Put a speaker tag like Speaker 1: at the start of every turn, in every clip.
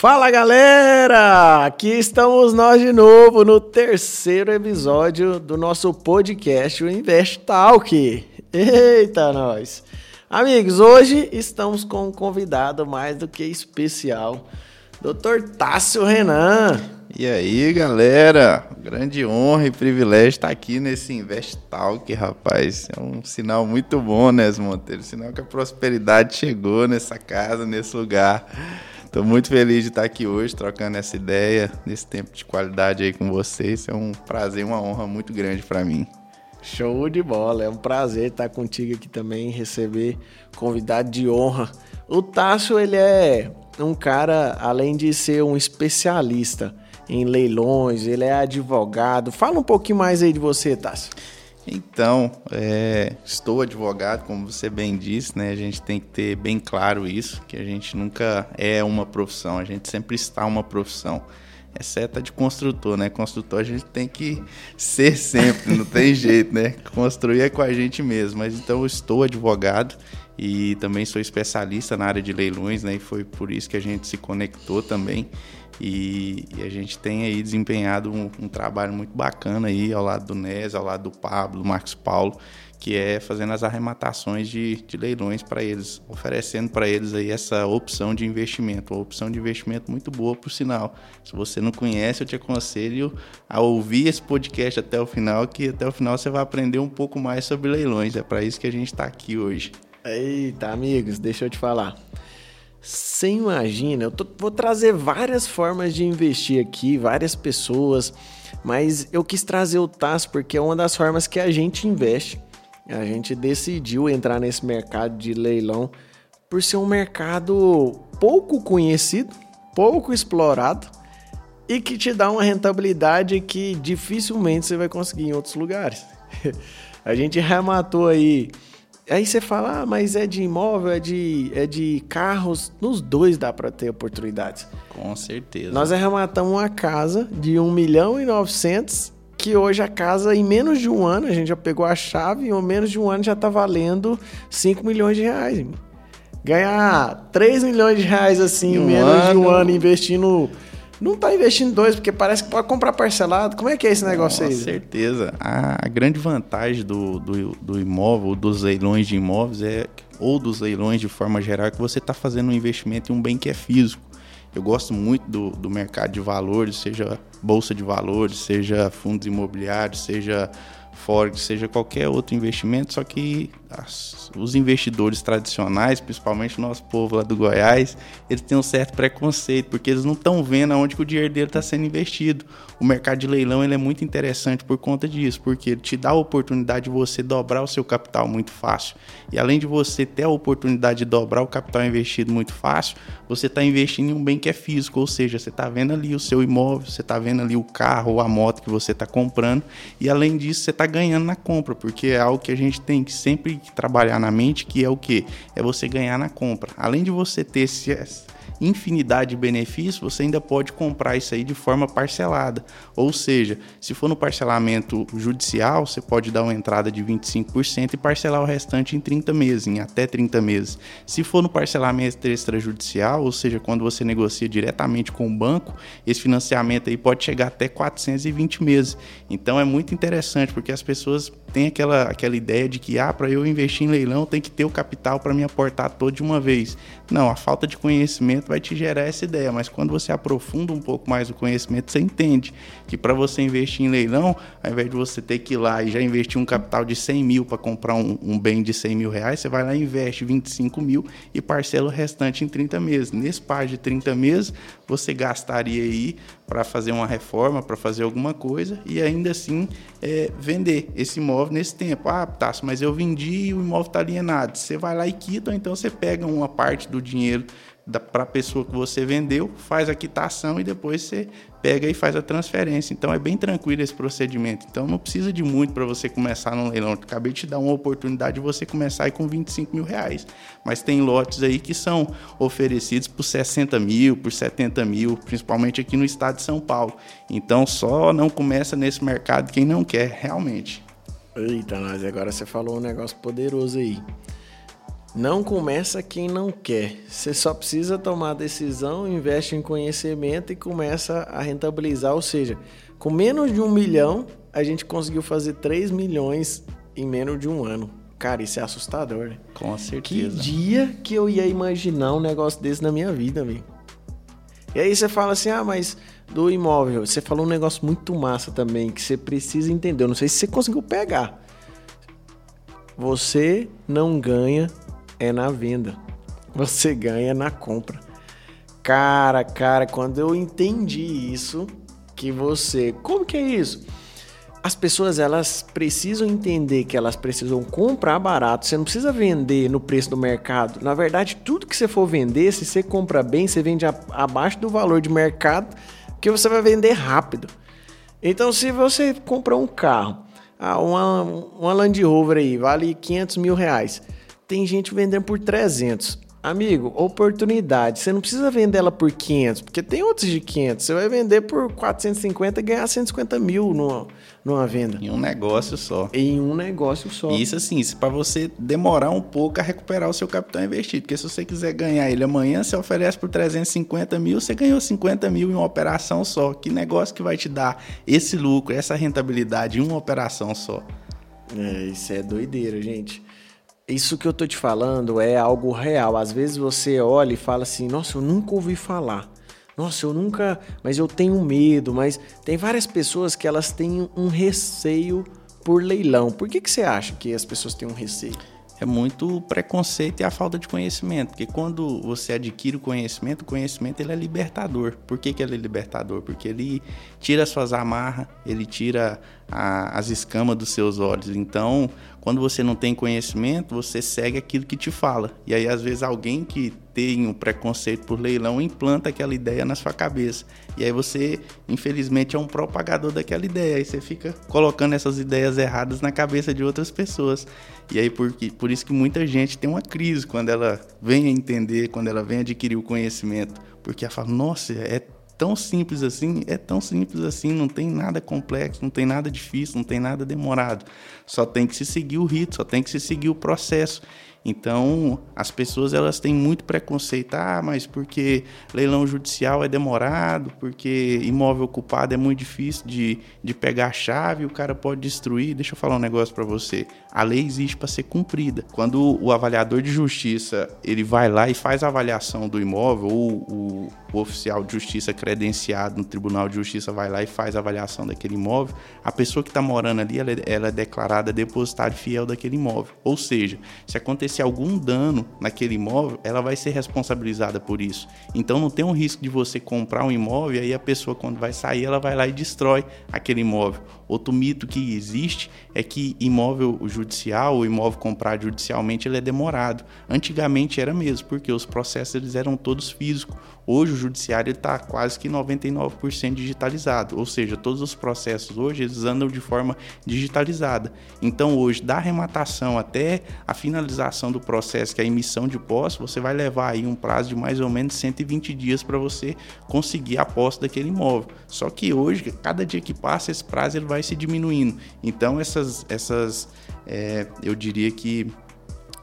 Speaker 1: Fala galera! Aqui estamos nós de novo no terceiro episódio do nosso podcast, o Invest Talk. Eita, nós! Amigos, hoje estamos com um convidado mais do que especial, Dr. Tássio Renan.
Speaker 2: E aí, galera? Grande honra e privilégio estar aqui nesse Invest Talk, rapaz. É um sinal muito bom, né, Monteiro? Sinal que a prosperidade chegou nessa casa, nesse lugar. Estou muito feliz de estar aqui hoje, trocando essa ideia, nesse tempo de qualidade aí com vocês. É um prazer, uma honra muito grande para mim.
Speaker 1: Show de bola, é um prazer estar contigo aqui também, receber convidado de honra. O Tássio, ele é um cara, além de ser um especialista em leilões, ele é advogado. Fala um pouquinho mais aí de você, Tássio.
Speaker 2: Então, é, estou advogado, como você bem disse, né? A gente tem que ter bem claro isso, que a gente nunca é uma profissão, a gente sempre está uma profissão. Exceto a de construtor, né? Construtor a gente tem que ser sempre, não tem jeito, né? Construir é com a gente mesmo. Mas então eu estou advogado e também sou especialista na área de leilões, né? E foi por isso que a gente se conectou também. E, e a gente tem aí desempenhado um, um, trabalho muito bacana aí ao lado do Nes, ao lado do Pablo, do Marcos Paulo, que é fazendo as arrematações de, de leilões para eles, oferecendo para eles aí essa opção de investimento, uma opção de investimento muito boa por sinal. Se você não conhece, eu te aconselho a ouvir esse podcast até o final, que até o final você vai aprender um pouco mais sobre leilões. É para isso que a gente está aqui hoje.
Speaker 1: Eita, amigos, deixa eu te falar. Você imagina, eu tô, vou trazer várias formas de investir aqui, várias pessoas, mas eu quis trazer o TAS porque é uma das formas que a gente investe. A gente decidiu entrar nesse mercado de leilão por ser um mercado pouco conhecido, pouco explorado e que te dá uma rentabilidade que dificilmente você vai conseguir em outros lugares. a gente rematou aí Aí você fala, ah, mas é de imóvel, é de, é de carros. Nos dois dá para ter oportunidades.
Speaker 2: Com certeza.
Speaker 1: Nós arrematamos uma casa de 1 milhão e 900, que hoje a casa, em menos de um ano, a gente já pegou a chave, e em menos de um ano já tá valendo 5 milhões de reais. Ganhar 3 milhões de reais assim, em menos ano... de um ano, investindo não está investindo dois, porque parece que pode comprar parcelado. Como é que é esse negócio
Speaker 2: Com
Speaker 1: aí?
Speaker 2: Com certeza. A, grande vantagem do, do, do imóvel, dos leilões de imóveis, é, ou dos leilões de forma geral, é que você está fazendo um investimento em um bem que é físico. Eu gosto muito do, do mercado de valores, seja bolsa de valores, seja fundos imobiliários, seja Forex, seja qualquer outro investimento, só que as, os investidores tradicionais, principalmente o nosso povo lá do Goiás, eles têm um certo preconceito, porque eles não estão vendo aonde que o dinheiro dele está sendo investido. O mercado de leilão ele é muito interessante por conta disso, porque ele te dá a oportunidade de você dobrar o seu capital muito fácil. E além de você ter a oportunidade de dobrar o capital investido muito fácil, você está investindo em um bem que é físico, ou seja, você está vendo ali o seu imóvel, você está vendo ali o carro ou a moto que você está comprando, e além disso, você está ganhando na compra, porque é algo que a gente tem que sempre trabalhar na mente, que é o que? É você ganhar na compra. Além de você ter esse infinidade de benefícios, você ainda pode comprar isso aí de forma parcelada. Ou seja, se for no parcelamento judicial, você pode dar uma entrada de 25% e parcelar o restante em 30 meses, em até 30 meses. Se for no parcelamento extrajudicial, ou seja, quando você negocia diretamente com o banco, esse financiamento aí pode chegar até 420 meses. Então é muito interessante porque as pessoas têm aquela, aquela ideia de que ah, para eu investir em leilão tem que ter o capital para me aportar todo de uma vez. Não, a falta de conhecimento vai te gerar essa ideia, mas quando você aprofunda um pouco mais o conhecimento, você entende que para você investir em leilão, ao invés de você ter que ir lá e já investir um capital de 100 mil para comprar um, um, bem de 100 mil reais, você vai lá e investe 25 mil e parcela o restante em 30 meses. Nesse par de 30 meses, você gastaria aí para fazer uma reforma, para fazer alguma coisa e ainda assim é, vender esse imóvel nesse tempo. Ah, tá, mas eu vendi e o imóvel está alienado. Você vai lá e quita, ou então você pega uma parte do dinheiro para a pessoa que você vendeu, faz a quitação e depois você pega e faz a transferência. Então é bem tranquilo esse procedimento. Então não precisa de muito para você começar no leilão. acabei de te dar uma oportunidade de você começar aí com 25 mil reais. Mas tem lotes aí que são oferecidos por 60 mil, por 70 mil, principalmente aqui no estado de São Paulo. Então só não começa nesse mercado quem não quer realmente.
Speaker 1: Eita, nós agora você falou um negócio poderoso aí. Não começa quem não quer. Você só precisa tomar a decisão, investe em conhecimento e começa a rentabilizar. Ou seja, com menos de um milhão, a gente conseguiu fazer 3 milhões em menos de um ano. Cara, isso é assustador, né?
Speaker 2: Com certeza.
Speaker 1: Que dia que eu ia imaginar um negócio desse na minha vida, amigo? E aí você fala assim, ah, mas do imóvel, você falou um negócio muito massa também, que você precisa entender. Eu não sei se você conseguiu pegar. Você não ganha é na venda. Você ganha na compra. Cara, cara, quando eu entendi isso, que você. Como que é isso? As pessoas elas precisam entender que elas precisam comprar barato. Você não precisa vender no preço do mercado. Na verdade, tudo que você for vender, se você compra bem, você vende abaixo do valor de mercado, que você vai vender rápido. Então, se você compra um carro, ah, uma, uma Land Rover aí, vale 500 mil reais tem gente vendendo por 300. Amigo, oportunidade. Você não precisa vender ela por 500, porque tem outros de 500. Você vai vender por 450 e ganhar 150 mil numa, numa venda.
Speaker 2: Em um negócio só.
Speaker 1: Em um negócio só.
Speaker 2: Isso assim, para você demorar um pouco a recuperar o seu capital investido. Porque se você quiser ganhar ele amanhã, você oferece por 350 mil, você ganhou 50 mil em uma operação só. Que negócio que vai te dar esse lucro, essa rentabilidade em uma operação só?
Speaker 1: É, isso é doideira, gente. Isso que eu tô te falando é algo real. Às vezes você olha e fala assim: "Nossa, eu nunca ouvi falar". Nossa, eu nunca, mas eu tenho medo, mas tem várias pessoas que elas têm um receio por leilão. Por que que você acha que as pessoas têm um receio?
Speaker 2: é muito preconceito e a falta de conhecimento. Porque quando você adquire o conhecimento, o conhecimento ele é libertador. Por que, que ele é libertador? Porque ele tira suas amarras, ele tira a, as escamas dos seus olhos. Então, quando você não tem conhecimento, você segue aquilo que te fala. E aí, às vezes, alguém que tem um preconceito por leilão implanta aquela ideia na sua cabeça. E aí você, infelizmente, é um propagador daquela ideia. Aí você fica colocando essas ideias erradas na cabeça de outras pessoas. E aí, por, por isso que muita gente tem uma crise quando ela vem a entender, quando ela vem adquirir o conhecimento. Porque ela fala, nossa, é tão simples assim, é tão simples assim, não tem nada complexo, não tem nada difícil, não tem nada demorado. Só tem que se seguir o rito, só tem que se seguir o processo. Então, as pessoas elas têm muito preconceito, ah, mas porque leilão judicial é demorado, porque imóvel ocupado é muito difícil de, de pegar a chave, o cara pode destruir. Deixa eu falar um negócio para você. A lei existe para ser cumprida. Quando o avaliador de justiça, ele vai lá e faz a avaliação do imóvel, ou o, o oficial de justiça credenciado no Tribunal de Justiça vai lá e faz a avaliação daquele imóvel, a pessoa que está morando ali, ela, é, ela é declarada depositário fiel daquele imóvel. Ou seja, se acontecer algum dano naquele imóvel, ela vai ser responsabilizada por isso. Então não tem um risco de você comprar um imóvel e aí a pessoa quando vai sair, ela vai lá e destrói aquele imóvel. Outro mito que existe é que imóvel judicial ou imóvel comprado judicialmente ele é demorado. Antigamente era mesmo, porque os processos eles eram todos físicos. Hoje o judiciário está quase que 99% digitalizado, ou seja, todos os processos hoje eles andam de forma digitalizada. Então hoje da arrematação até a finalização do processo, que é a emissão de posse, você vai levar aí um prazo de mais ou menos 120 dias para você conseguir a posse daquele imóvel. Só que hoje, cada dia que passa, esse prazo ele vai se diminuindo. Então essas, essas é, eu diria que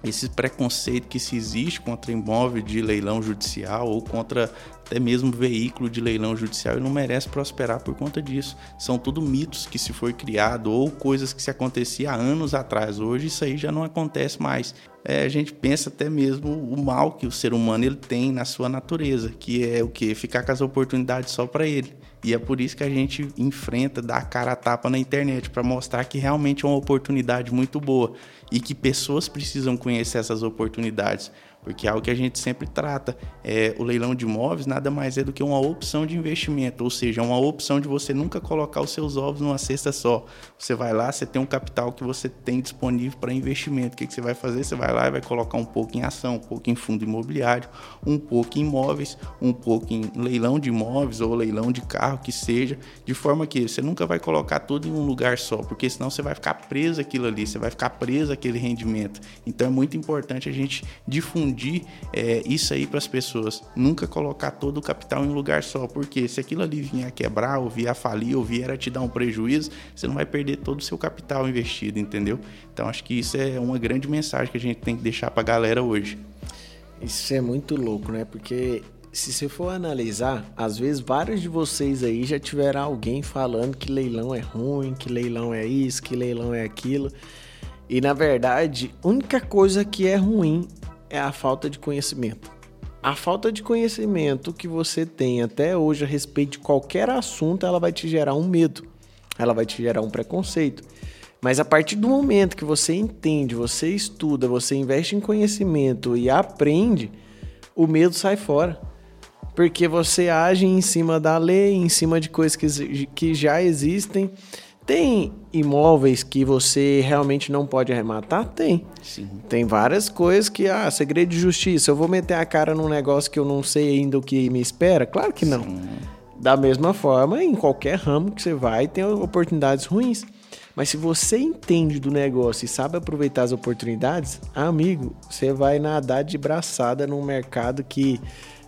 Speaker 2: esse preconceito que se existe contra imóvel de leilão judicial ou contra até mesmo veículo de leilão judicial, não merece prosperar por conta disso. São tudo mitos que se foi criado ou coisas que se acontecia há anos atrás. Hoje isso aí já não acontece mais. É, a gente pensa até mesmo o mal que o ser humano ele tem na sua natureza, que é o que ficar com as oportunidades só para ele. E é por isso que a gente enfrenta, dá a cara a tapa na internet para mostrar que realmente é uma oportunidade muito boa e que pessoas precisam conhecer essas oportunidades porque é algo que a gente sempre trata. É, o leilão de imóveis nada mais é do que uma opção de investimento, ou seja, uma opção de você nunca colocar os seus ovos numa cesta só. Você vai lá, você tem um capital que você tem disponível para investimento. O que, que você vai fazer? Você vai lá e vai colocar um pouco em ação, um pouco em fundo imobiliário, um pouco em imóveis, um pouco em leilão de imóveis ou leilão de carro, que seja, de forma que você nunca vai colocar tudo em um lugar só, porque senão você vai ficar preso aquilo ali, você vai ficar preso aquele rendimento. Então é muito importante a gente difundir é, isso aí para as pessoas. Nunca colocar todo o capital em um lugar só, porque se aquilo ali vier a quebrar, ou vier a falir, ou vier a te dar um prejuízo, você não vai perder todo o seu capital investido, entendeu? Então acho que isso é uma grande mensagem que a gente tem que deixar para a galera hoje.
Speaker 1: Isso é muito louco, né? Porque se você for analisar, às vezes vários de vocês aí já tiveram alguém falando que leilão é ruim, que leilão é isso, que leilão é aquilo. E na verdade, a única coisa que é ruim é a falta de conhecimento. A falta de conhecimento que você tem até hoje a respeito de qualquer assunto, ela vai te gerar um medo, ela vai te gerar um preconceito. Mas a partir do momento que você entende, você estuda, você investe em conhecimento e aprende, o medo sai fora porque você age em cima da lei, em cima de coisas que, que já existem. Tem imóveis que você realmente não pode arrematar? Tem. Sim. Tem várias coisas que, ah, segredo de justiça, eu vou meter a cara num negócio que eu não sei ainda o que me espera? Claro que não. Sim. Da mesma forma, em qualquer ramo que você vai, tem oportunidades ruins. Mas se você entende do negócio e sabe aproveitar as oportunidades, amigo, você vai nadar de braçada num mercado que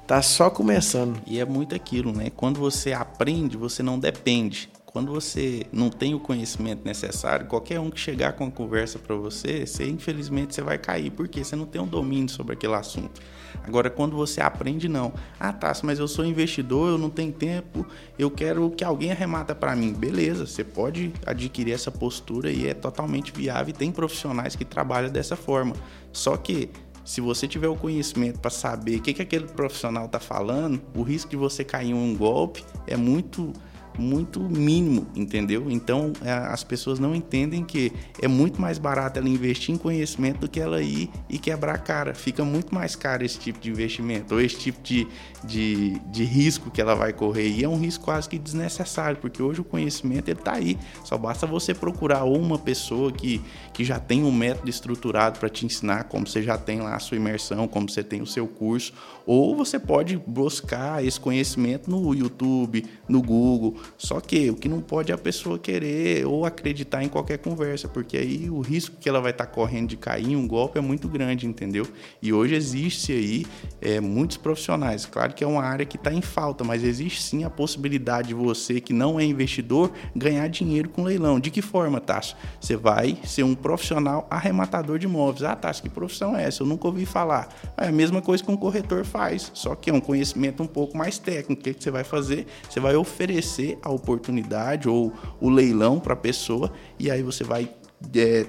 Speaker 1: Tá só começando.
Speaker 2: E é muito aquilo, né? Quando você aprende, você não depende. Quando você não tem o conhecimento necessário, qualquer um que chegar com a conversa para você, você infelizmente você vai cair, porque você não tem um domínio sobre aquele assunto. Agora, quando você aprende, não. Ah, tá, mas eu sou investidor, eu não tenho tempo, eu quero que alguém arremata para mim. Beleza, você pode adquirir essa postura e é totalmente viável e tem profissionais que trabalham dessa forma. Só que se você tiver o conhecimento para saber o que, que aquele profissional está falando, o risco de você cair em um golpe é muito muito mínimo, entendeu? Então é, as pessoas não entendem que é muito mais barato ela investir em conhecimento do que ela ir e quebrar a cara. Fica muito mais caro esse tipo de investimento ou esse tipo de, de, de risco que ela vai correr. E é um risco quase que desnecessário, porque hoje o conhecimento está aí. Só basta você procurar uma pessoa que, que já tem um método estruturado para te ensinar, como você já tem lá a sua imersão, como você tem o seu curso, ou você pode buscar esse conhecimento no YouTube, no Google só que o que não pode é a pessoa querer ou acreditar em qualquer conversa, porque aí o risco que ela vai estar tá correndo de cair em um golpe é muito grande, entendeu? E hoje existe aí é, muitos profissionais. Claro que é uma área que está em falta, mas existe sim a possibilidade de você, que não é investidor, ganhar dinheiro com leilão. De que forma, Tasso? Você vai ser um profissional arrematador de imóveis. Ah, Tasso, que profissão é essa? Eu nunca ouvi falar. É a mesma coisa que um corretor faz, só que é um conhecimento um pouco mais técnico. O que você vai fazer? Você vai oferecer a oportunidade ou o leilão para a pessoa e aí você vai é,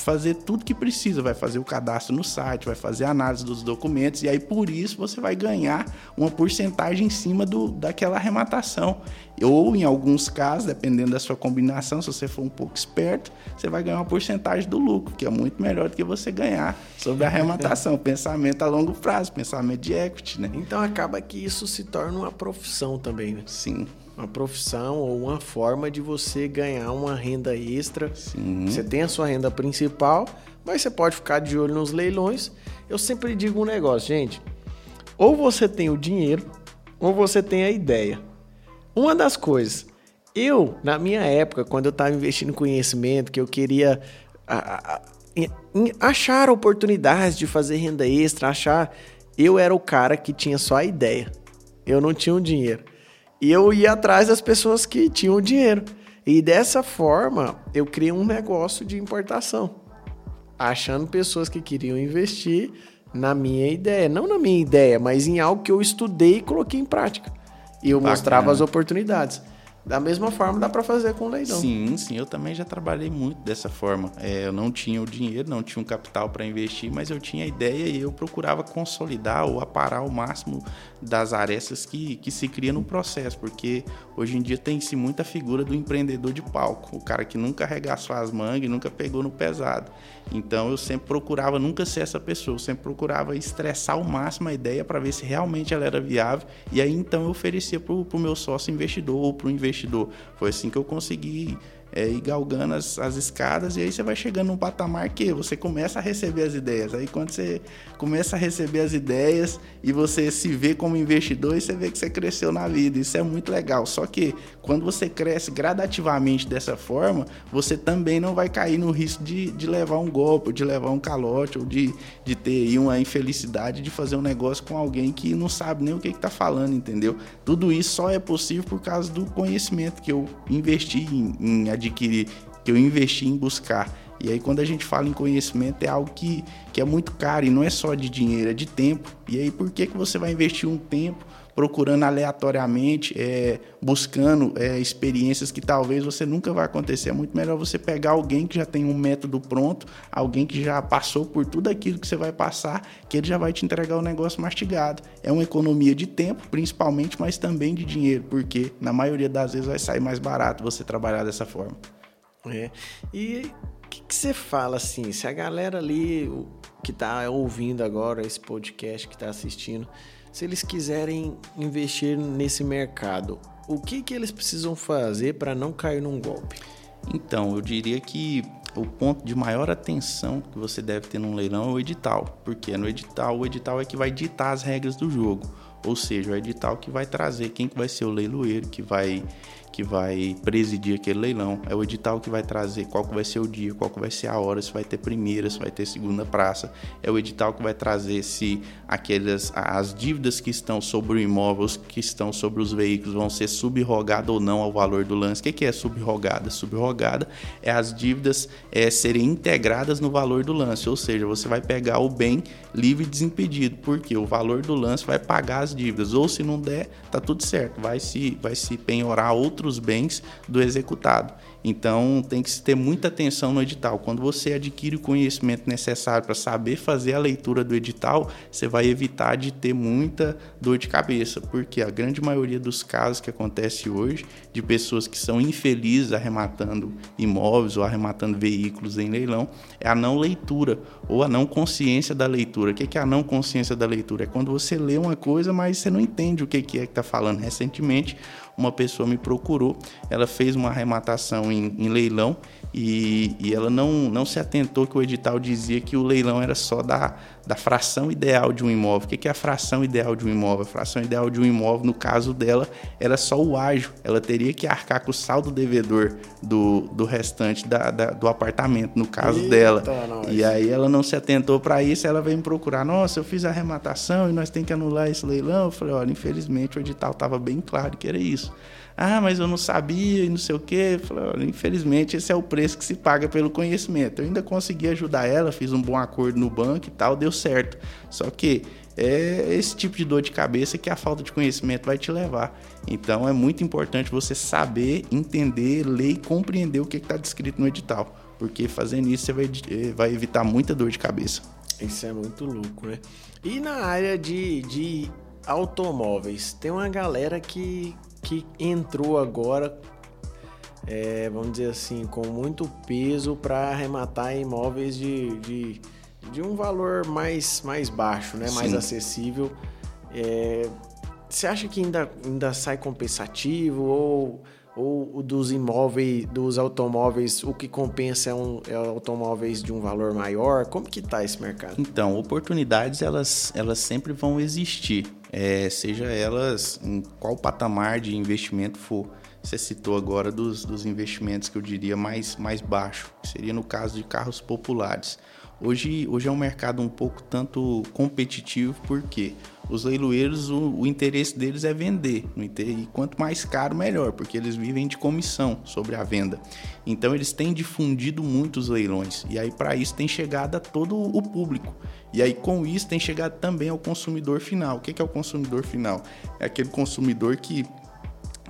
Speaker 2: fazer tudo que precisa, vai fazer o cadastro no site, vai fazer a análise dos documentos e aí por isso você vai ganhar uma porcentagem em cima do, daquela arrematação. Ou em alguns casos, dependendo da sua combinação, se você for um pouco esperto, você vai ganhar uma porcentagem do lucro, que é muito melhor do que você ganhar sobre a arrematação. pensamento a longo prazo, pensamento de equity, né?
Speaker 1: Então acaba que isso se torna uma profissão também, né?
Speaker 2: Sim
Speaker 1: uma profissão ou uma forma de você ganhar uma renda extra. Sim. Você tem a sua renda principal, mas você pode ficar de olho nos leilões. Eu sempre digo um negócio, gente. Ou você tem o dinheiro, ou você tem a ideia. Uma das coisas, eu, na minha época, quando eu estava investindo em conhecimento, que eu queria a, a, achar oportunidades de fazer renda extra, achar. Eu era o cara que tinha só a ideia. Eu não tinha o dinheiro. E eu ia atrás das pessoas que tinham dinheiro. E dessa forma, eu criei um negócio de importação, achando pessoas que queriam investir na minha ideia, não na minha ideia, mas em algo que eu estudei e coloquei em prática. E eu Bacana. mostrava as oportunidades. Da mesma forma dá para fazer com leilão.
Speaker 2: Sim, sim, eu também já trabalhei muito dessa forma. É, eu não tinha o dinheiro, não tinha um capital para investir, mas eu tinha a ideia e eu procurava consolidar ou aparar o máximo das arestas que, que se cria no processo, porque hoje em dia tem-se muita figura do empreendedor de palco, o cara que nunca arregaçou as mangas nunca pegou no pesado. Então eu sempre procurava nunca ser essa pessoa, eu sempre procurava estressar ao máximo a ideia para ver se realmente ela era viável e aí então eu oferecia para o meu sócio investidor ou para o investidor. Foi assim que eu consegui é ir galgando as, as escadas e aí você vai chegando num patamar que você começa a receber as ideias. Aí quando você começa a receber as ideias e você se vê como investidor e você vê que você cresceu na vida. Isso é muito legal. Só que quando você cresce gradativamente dessa forma, você também não vai cair no risco de, de levar um golpe, de levar um calote, ou de, de ter uma infelicidade de fazer um negócio com alguém que não sabe nem o que está falando, entendeu? Tudo isso só é possível por causa do conhecimento que eu investi em, em adquirir, que eu investi em buscar. E aí, quando a gente fala em conhecimento, é algo que, que é muito caro e não é só de dinheiro, é de tempo. E aí, por que, que você vai investir um tempo procurando aleatoriamente, é, buscando é, experiências que talvez você nunca vai acontecer? É muito melhor você pegar alguém que já tem um método pronto, alguém que já passou por tudo aquilo que você vai passar, que ele já vai te entregar o negócio mastigado. É uma economia de tempo, principalmente, mas também de dinheiro, porque na maioria das vezes vai sair mais barato você trabalhar dessa forma.
Speaker 1: É. E o que, que você fala assim? Se a galera ali que está ouvindo agora esse podcast, que está assistindo, se eles quiserem investir nesse mercado, o que, que eles precisam fazer para não cair num golpe?
Speaker 2: Então, eu diria que o ponto de maior atenção que você deve ter num leilão é o edital, porque no edital, o edital é que vai ditar as regras do jogo, ou seja, o edital que vai trazer quem que vai ser o leiloeiro, que vai que vai presidir aquele leilão, é o edital que vai trazer qual que vai ser o dia, qual que vai ser a hora, se vai ter primeira, se vai ter segunda praça, é o edital que vai trazer se aquelas as dívidas que estão sobre o imóvel, que estão sobre os veículos vão ser subrogadas ou não ao valor do lance. O que é subrogada? Subrogada é as dívidas é, serem integradas no valor do lance, ou seja, você vai pegar o bem livre e desimpedido, porque o valor do lance vai pagar as dívidas, ou se não der, tá tudo certo, vai se vai se penhorar outro outros bens do executado. Então tem que se ter muita atenção no edital. Quando você adquire o conhecimento necessário para saber fazer a leitura do edital, você vai evitar de ter muita dor de cabeça, porque a grande maioria dos casos que acontece hoje de pessoas que são infelizes arrematando imóveis ou arrematando veículos em leilão é a não leitura ou a não consciência da leitura. O que é a não consciência da leitura? É quando você lê uma coisa, mas você não entende o que é que está falando. Recentemente, uma pessoa me procurou, ela fez uma arrematação em, em leilão e, e, ela não, não se atentou que o edital dizia que o leilão era só da, da fração ideal de um imóvel. O que é a fração ideal de um imóvel? A fração ideal de um imóvel, no caso dela, era só o ágio. Ela teria que arcar com o saldo devedor do, do restante da, da do apartamento, no caso Eita, dela. Nós. E aí ela não se atentou para isso, ela veio me procurar. Nossa, eu fiz a arrematação e nós temos que anular esse leilão. Eu falei, olha, infelizmente o edital estava bem claro que era isso. Ah, mas eu não sabia e não sei o quê. falei, infelizmente esse é o preço que se paga pelo conhecimento. Eu ainda consegui ajudar ela, fiz um bom acordo no banco e tal, deu certo. Só que é esse tipo de dor de cabeça que a falta de conhecimento vai te levar. Então é muito importante você saber, entender, ler e compreender o que está descrito no edital. Porque fazendo isso você vai, eh, vai evitar muita dor de cabeça.
Speaker 1: Isso é muito louco, né? E na área de, de automóveis, tem uma galera que que entrou agora, é, vamos dizer assim, com muito peso para arrematar imóveis de, de, de, um valor mais, mais baixo, né? mais acessível. É, você acha que ainda, ainda sai compensativo ou ou dos imóveis, dos automóveis, o que compensa é, um, é automóveis de um valor maior? Como que está esse mercado?
Speaker 2: Então, oportunidades elas, elas sempre vão existir, é, seja elas em qual patamar de investimento for. Você citou agora dos, dos investimentos que eu diria mais, mais baixo, que seria no caso de carros populares. Hoje, hoje é um mercado um pouco tanto competitivo, porque os leiloeiros, o, o, interesse deles é vender. E quanto mais caro, melhor, porque eles vivem de comissão sobre a venda. Então, eles têm difundido muito os leilões. E aí, para isso, tem chegado a todo o público. E aí, com isso, tem chegado também ao consumidor final. O que é o consumidor final? É aquele consumidor que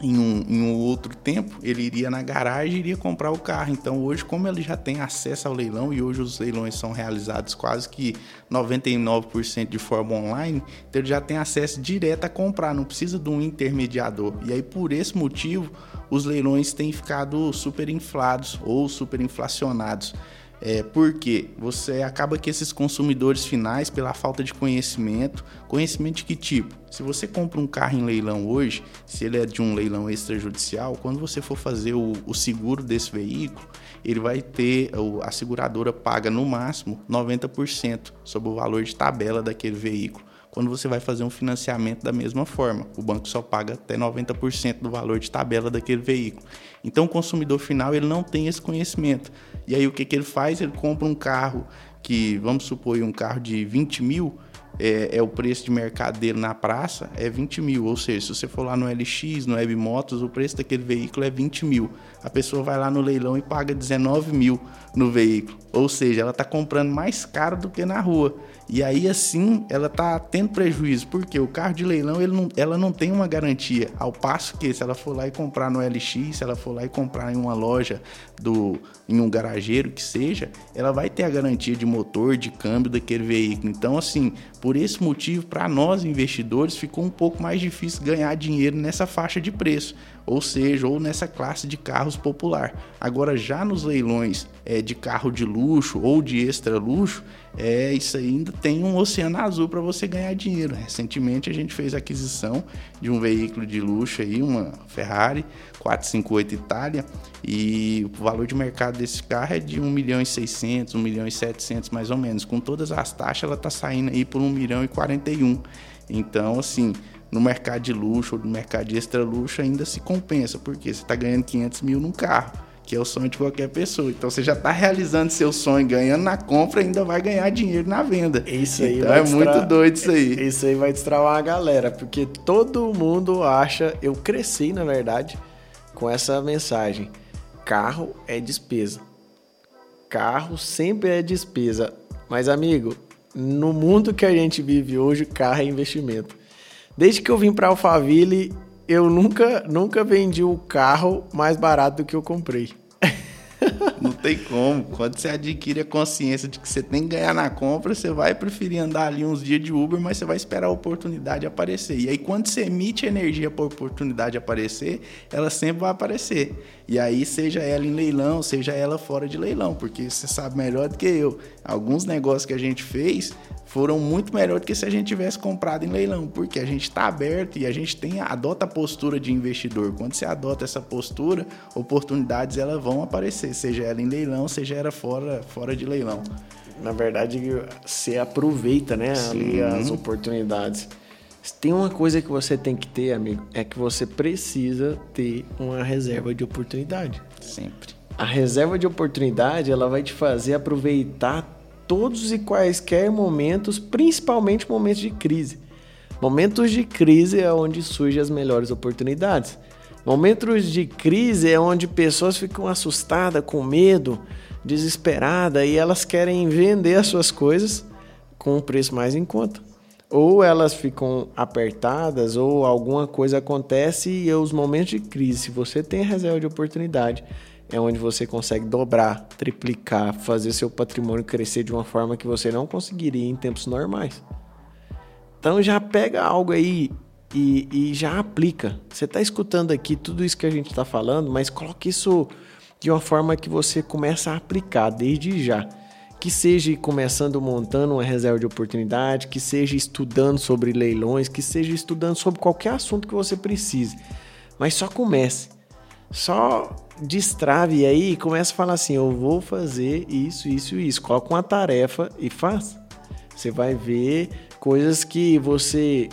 Speaker 2: em um, em um outro tempo, ele iria na garagem e iria comprar o carro. Então, hoje, como ele já tem acesso ao leilão e hoje os leilões são realizados quase que 99% de forma online, então ele já tem acesso direto a comprar, não precisa de um intermediador. E aí, por esse motivo, os leilões têm ficado super inflados ou super inflacionados. É, porque você acaba que esses consumidores finais, pela falta de conhecimento, conhecimento de que tipo? Se você compra um carro em leilão hoje, se ele é de um leilão extrajudicial, quando você for fazer o, o seguro desse veículo, ele vai ter, a seguradora paga no máximo 90% sobre o valor de tabela daquele veículo quando você vai fazer um financiamento da mesma forma. O banco só paga até 90% do valor de tabela daquele veículo. Então o consumidor final ele não tem esse conhecimento. E aí o que, que ele faz? Ele compra um carro que, vamos supor, um carro de 20 mil, é, é, o preço de mercado dele na praça é 20 mil. Ou seja, se você for lá no LX, no Web Motos, o preço daquele veículo é 20 mil. A pessoa vai lá no leilão e paga 19 mil no veículo. Ou seja, ela está comprando mais caro do que na rua. E aí, assim, ela está tendo prejuízo, porque o carro de leilão ele não, ela não tem uma garantia. Ao passo que, se ela for lá e comprar no LX, se ela for lá e comprar em uma loja, do, em um garageiro que seja, ela vai ter a garantia de motor, de câmbio daquele veículo. Então, assim, por esse motivo, para nós investidores, ficou um pouco mais difícil ganhar dinheiro nessa faixa de preço ou seja, ou nessa classe de carros popular. Agora, já nos leilões é, de carro de luxo ou de extra luxo, é, isso ainda tem um oceano azul para você ganhar dinheiro. Recentemente a gente fez a aquisição de um veículo de luxo aí, uma Ferrari 458 Itália, e o valor de mercado desse carro é de 1 milhão e 600, 1 milhão e 700 mais ou menos. Com todas as taxas, ela está saindo aí por 1 milhão e 41. Então, assim, no mercado de luxo ou no mercado de extra luxo ainda se compensa, porque você está ganhando 500 mil num carro, que é o sonho de qualquer pessoa. Então você já está realizando seu sonho, ganhando na compra, ainda vai ganhar dinheiro na venda.
Speaker 1: Isso aí
Speaker 2: então é muito doido isso aí.
Speaker 1: Isso aí vai destravar a galera, porque todo mundo acha, eu cresci na verdade com essa mensagem: carro é despesa. Carro sempre é despesa. Mas amigo, no mundo que a gente vive hoje, carro é investimento. Desde que eu vim para Alphaville, eu nunca, nunca vendi o carro mais barato do que eu comprei.
Speaker 2: Tem como. Quando você adquire a consciência de que você tem que ganhar na compra, você vai preferir andar ali uns dias de Uber, mas você vai esperar a oportunidade aparecer. E aí, quando você emite energia para a oportunidade aparecer, ela sempre vai aparecer. E aí, seja ela em leilão, seja ela fora de leilão, porque você sabe melhor do que eu. Alguns negócios que a gente fez foram muito melhor do que se a gente tivesse comprado em leilão, porque a gente está aberto e a gente tem adota a postura de investidor. Quando você adota essa postura, oportunidades elas vão aparecer, seja ela em leilão, seja ela fora, fora de leilão.
Speaker 1: Na verdade, você aproveita, né, ali as oportunidades. Tem uma coisa que você tem que ter, amigo, é que você precisa ter uma reserva de oportunidade.
Speaker 2: Sempre.
Speaker 1: A reserva de oportunidade, ela vai te fazer aproveitar todos e quaisquer momentos, principalmente momentos de crise. Momentos de crise é onde surgem as melhores oportunidades. Momentos de crise é onde pessoas ficam assustadas, com medo, desesperadas e elas querem vender as suas coisas com um preço mais em conta. Ou elas ficam apertadas, ou alguma coisa acontece e os momentos de crise, se você tem reserva de oportunidade, é onde você consegue dobrar, triplicar, fazer seu patrimônio crescer de uma forma que você não conseguiria em tempos normais. Então já pega algo aí e, e já aplica. Você está escutando aqui tudo isso que a gente está falando, mas coloque isso de uma forma que você começa a aplicar desde já. Que seja começando montando uma reserva de oportunidade, que seja estudando sobre leilões, que seja estudando sobre qualquer assunto que você precise. Mas só comece. Só destrave aí e começa a falar assim: eu vou fazer isso, isso e isso. Coloca uma tarefa e faz. Você vai ver coisas que você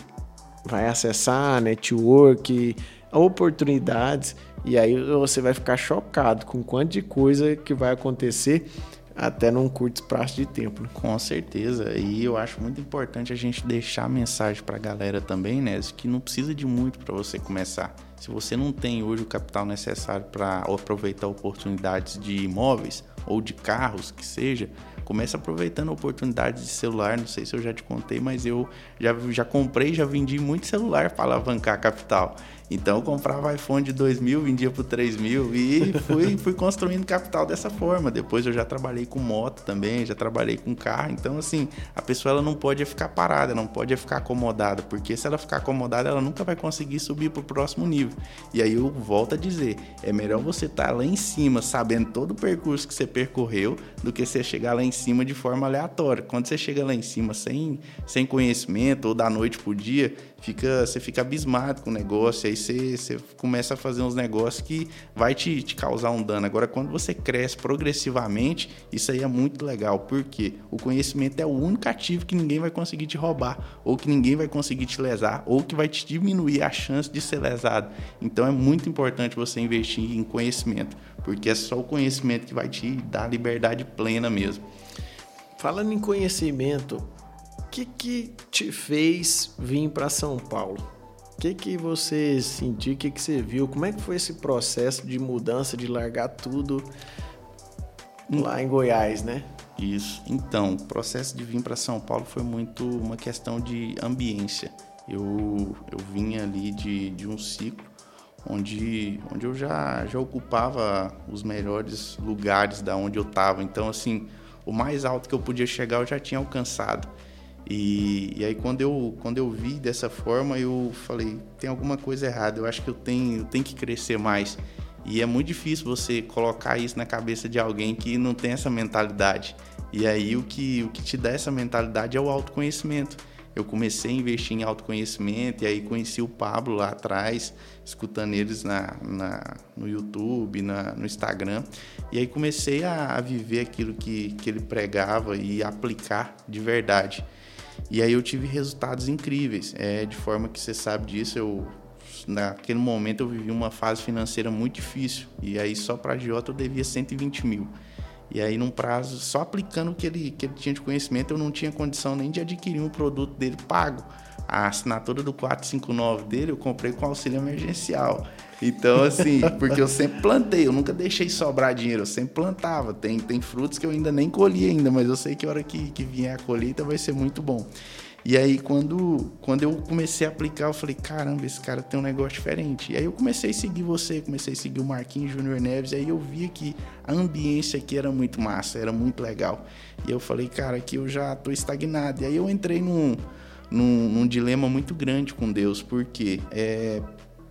Speaker 1: vai acessar, network, oportunidades, e aí você vai ficar chocado com quanto de coisa que vai acontecer até num curto espaço de tempo. Né?
Speaker 2: Com certeza. E eu acho muito importante a gente deixar mensagem para a galera também, né? Que não precisa de muito para você começar. Se você não tem hoje o capital necessário para aproveitar oportunidades de imóveis ou de carros, que seja, comece aproveitando oportunidades de celular. Não sei se eu já te contei, mas eu já, já comprei, já vendi muito celular para alavancar capital. Então eu comprava iPhone de 2 mil, vendia por 3 mil e fui, fui construindo capital dessa forma. Depois eu já trabalhei com moto também, já trabalhei com carro. Então, assim, a pessoa ela não pode ficar parada, não pode ficar acomodada, porque se ela ficar acomodada, ela nunca vai conseguir subir para o próximo nível. E aí eu volto a dizer: é melhor você estar tá lá em cima, sabendo todo o percurso que você percorreu, do que você chegar lá em cima de forma aleatória. Quando você chega lá em cima sem, sem conhecimento ou da noite pro dia, fica, você fica abismado com o negócio, aí você, você começa a fazer uns negócios que vai te, te causar um dano. Agora, quando você cresce progressivamente, isso aí é muito legal, porque o conhecimento é o único ativo que ninguém vai conseguir te roubar, ou que ninguém vai conseguir te lesar, ou que vai te diminuir a chance de ser lesado. Então é muito importante você investir em conhecimento, porque é só o conhecimento que vai te dar liberdade plena mesmo.
Speaker 1: Falando em conhecimento, que, que te fez vir para São Paulo? O que, que você sentiu? O que, que você viu? Como é que foi esse processo de mudança, de largar tudo lá em Goiás, né?
Speaker 2: Isso. Então, o processo de vir para São Paulo foi muito uma questão de ambiência. Eu, eu vinha ali de, de um ciclo onde, onde eu já, já ocupava os melhores lugares da onde eu estava. Então, assim, o mais alto que eu podia chegar eu já tinha alcançado. E, e, aí quando eu, quando eu vi dessa forma, eu falei, tem alguma coisa errada, eu acho que eu tenho, eu tenho que crescer mais. E é muito difícil você colocar isso na cabeça de alguém que não tem essa mentalidade. E aí o que, o que te dá essa mentalidade é o autoconhecimento. Eu comecei a investir em autoconhecimento e aí conheci o Pablo lá atrás, escutando eles na, na no YouTube, na, no Instagram. E aí comecei a, a viver aquilo que, que ele pregava e aplicar de verdade. E aí eu tive resultados incríveis. É, de forma que você sabe disso, eu naquele momento eu vivi uma fase financeira muito difícil. E aí só para a Jota eu devia 120 mil. E aí, num prazo, só aplicando o que ele, que ele tinha de conhecimento, eu não tinha condição nem de adquirir um produto dele pago. A assinatura do 459 dele eu comprei com auxílio emergencial. Então, assim, porque eu sempre plantei, eu nunca deixei sobrar dinheiro, eu sempre plantava. Tem, tem frutos que eu ainda nem colhi ainda, mas eu sei que a hora que, que vier a colheita vai ser muito bom. E aí, quando, quando eu comecei a aplicar, eu falei, caramba, esse cara tem um negócio diferente. E aí eu comecei a seguir você, comecei a seguir o Marquinhos Júnior Neves, e aí eu via que a ambiência aqui era muito massa, era muito legal. E eu falei, cara, aqui eu já tô estagnado. E aí eu entrei num, num, num dilema muito grande com Deus, porque é,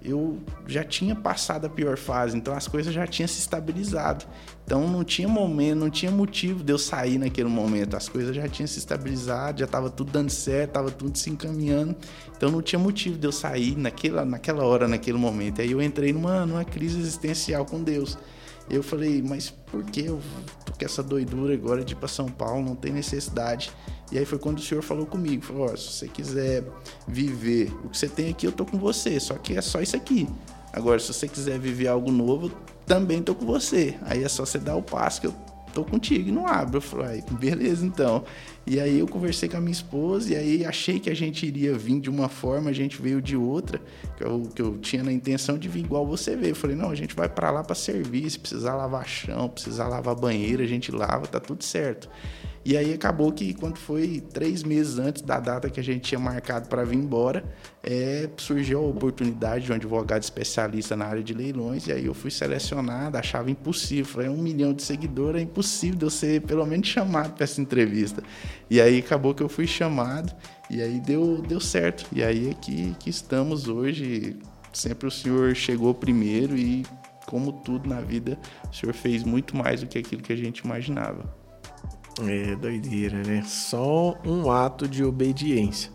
Speaker 2: eu já tinha passado a pior fase, então as coisas já tinham se estabilizado. Então não tinha momento, não tinha motivo de eu sair naquele momento. As coisas já tinham se estabilizado, já estava tudo dando certo, estava tudo se encaminhando. Então não tinha motivo de eu sair naquela, naquela hora, naquele momento. Aí eu entrei numa, numa crise existencial com Deus. Eu falei, mas por que eu tô com essa doidura agora de ir para São Paulo? Não tem necessidade. E aí foi quando o senhor falou comigo, falou, oh, se você quiser viver o que você tem aqui, eu tô com você, só que é só isso aqui. Agora, se você quiser viver algo novo, também tô com você. Aí é só você dar o passo que eu tô contigo e não abro. Eu falei, beleza então. E aí eu conversei com a minha esposa e aí achei que a gente iria vir de uma forma, a gente veio de outra, que eu, que eu tinha na intenção de vir igual você veio. Eu falei, não, a gente vai para lá para servir, se precisar lavar chão, precisar lavar banheiro, a gente lava, tá tudo certo. E aí acabou que quando foi três meses antes da data que a gente tinha marcado para vir embora, é, surgiu a oportunidade de um advogado especialista na área de leilões, e aí eu fui selecionado, achava impossível. Falei, um milhão de seguidores, é impossível de eu ser pelo menos chamado para essa entrevista. E aí acabou que eu fui chamado, e aí deu, deu certo. E aí é que, que estamos hoje. Sempre o senhor chegou primeiro e, como tudo na vida, o senhor fez muito mais do que aquilo que a gente imaginava.
Speaker 1: É doideira, né? Só um ato de obediência.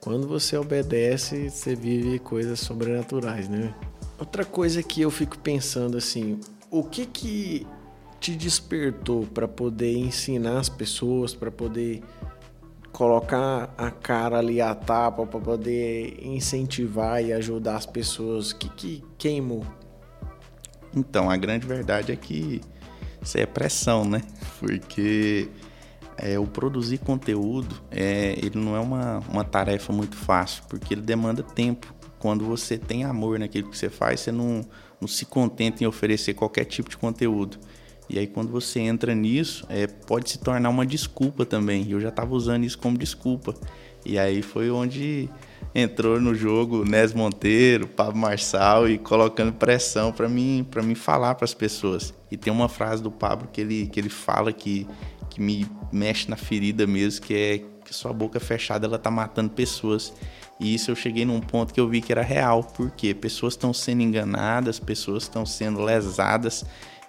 Speaker 1: Quando você obedece, você vive coisas sobrenaturais, né? Outra coisa que eu fico pensando assim, o que que te despertou para poder ensinar as pessoas, para poder colocar a cara ali a tapa, para poder incentivar e ajudar as pessoas? O que que queimou?
Speaker 2: Então, a grande verdade é que isso é pressão, né? Porque é, o produzir conteúdo, é, ele não é uma, uma tarefa muito fácil, porque ele demanda tempo. Quando você tem amor naquilo que você faz, você não, não se contenta em oferecer qualquer tipo de conteúdo. E aí quando você entra nisso, é, pode se tornar uma desculpa também. Eu já estava usando isso como desculpa. E aí foi onde entrou no jogo Nes Monteiro, Pablo Marçal e colocando pressão para mim, para mim falar para as pessoas. E tem uma frase do Pablo que ele, que ele fala que, que me mexe na ferida mesmo, que é que sua boca fechada ela tá matando pessoas. E isso eu cheguei num ponto que eu vi que era real, porque pessoas estão sendo enganadas, pessoas estão sendo lesadas,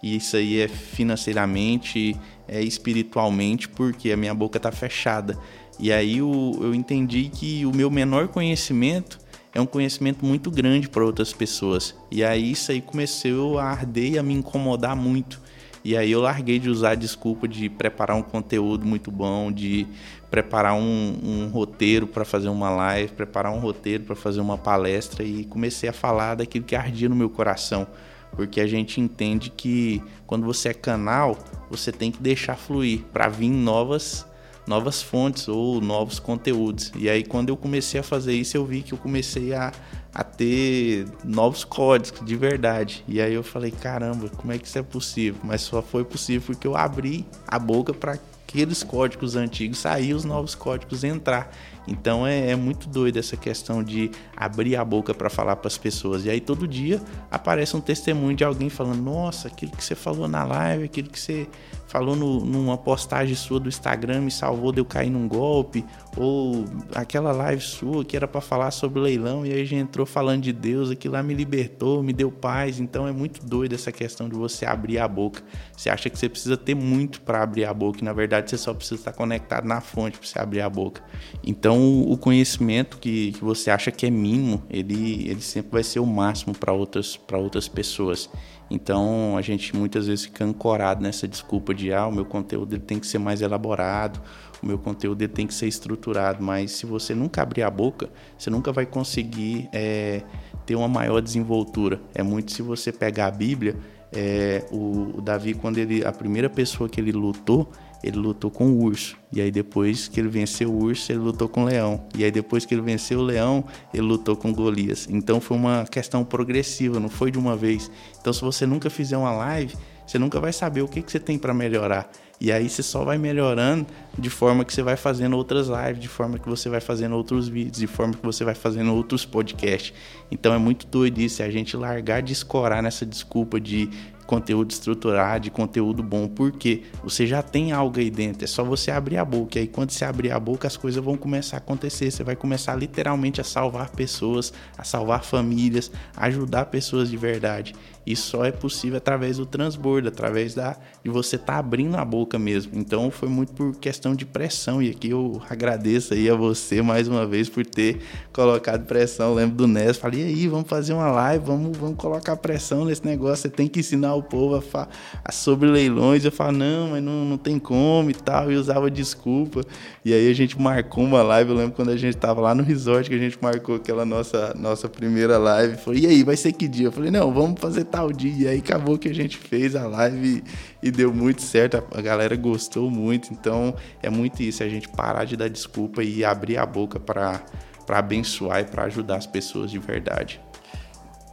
Speaker 2: e isso aí é financeiramente, é espiritualmente, porque a minha boca tá fechada. E aí eu, eu entendi que o meu menor conhecimento é um conhecimento muito grande para outras pessoas. E aí isso aí começou a arder e a me incomodar muito. E aí eu larguei de usar a desculpa de preparar um conteúdo muito bom, de preparar um, um roteiro para fazer uma live, preparar um roteiro para fazer uma palestra e comecei a falar daquilo que ardia no meu coração. Porque a gente entende que quando você é canal, você tem que deixar fluir para vir novas novas fontes ou novos conteúdos. E aí quando eu comecei a fazer isso, eu vi que eu comecei a, a ter novos códigos de verdade. E aí eu falei, caramba, como é que isso é possível? Mas só foi possível porque eu abri a boca para aqueles códigos antigos sair, os novos códigos entrar. Então é, é muito doido essa questão de abrir a boca para falar para as pessoas. E aí todo dia aparece um testemunho de alguém falando: Nossa, aquilo que você falou na live, aquilo que você falou no, numa postagem sua do Instagram me salvou de eu cair num golpe, ou aquela live sua que era para falar sobre leilão e aí a gente entrou falando de Deus, aquilo lá me libertou, me deu paz. Então é muito doido essa questão de você abrir a boca. Você acha que você precisa ter muito para abrir a boca, e na verdade você só precisa estar conectado na fonte para você abrir a boca. Então o conhecimento que, que você acha que é mínimo, ele, ele sempre vai ser o máximo para outras, outras pessoas. Então a gente muitas vezes fica ancorado nessa desculpa de ah, o meu conteúdo tem que ser mais elaborado, o meu conteúdo tem que ser estruturado, mas se você nunca abrir a boca, você nunca vai conseguir é, ter uma maior desenvoltura. É muito se você pegar a Bíblia, é, o, o Davi quando ele a primeira pessoa que ele lutou ele lutou com o urso. E aí depois que ele venceu o urso, ele lutou com o leão. E aí depois que ele venceu o leão, ele lutou com Golias. Então foi uma questão progressiva, não foi de uma vez. Então se você nunca fizer uma live, você nunca vai saber o que, que você tem para melhorar. E aí você só vai melhorando de forma que você vai fazendo outras lives, de forma que você vai fazendo outros vídeos, de forma que você vai fazendo outros podcasts. Então é muito doido isso, é a gente largar de escorar nessa desculpa de conteúdo estruturado, de conteúdo bom, porque você já tem algo aí dentro, é só você abrir a boca. E aí, quando você abrir a boca, as coisas vão começar a acontecer. Você vai começar literalmente a salvar pessoas, a salvar famílias, a ajudar pessoas de verdade. E só é possível através do transbordo, através da de você estar tá abrindo a boca mesmo. Então foi muito por questão de pressão e aqui eu agradeço aí a você mais uma vez por ter colocado pressão. Eu lembro do Nes, falei: "E aí, vamos fazer uma live, vamos vamos colocar pressão nesse negócio, você tem que ensinar o povo a, a sobre leilões". Eu falo: "Não, mas não, não tem como e tal", e usava desculpa. E aí a gente marcou uma live, eu lembro quando a gente tava lá no resort que a gente marcou aquela nossa nossa primeira live. Falei: "E aí, vai ser que dia?" Eu falei: "Não, vamos fazer tal dia. E aí acabou que a gente fez a live e, e deu muito certo. A, galera gostou muito. Então é muito isso, é a gente parar de dar desculpa e abrir a boca para abençoar e para ajudar as pessoas de verdade.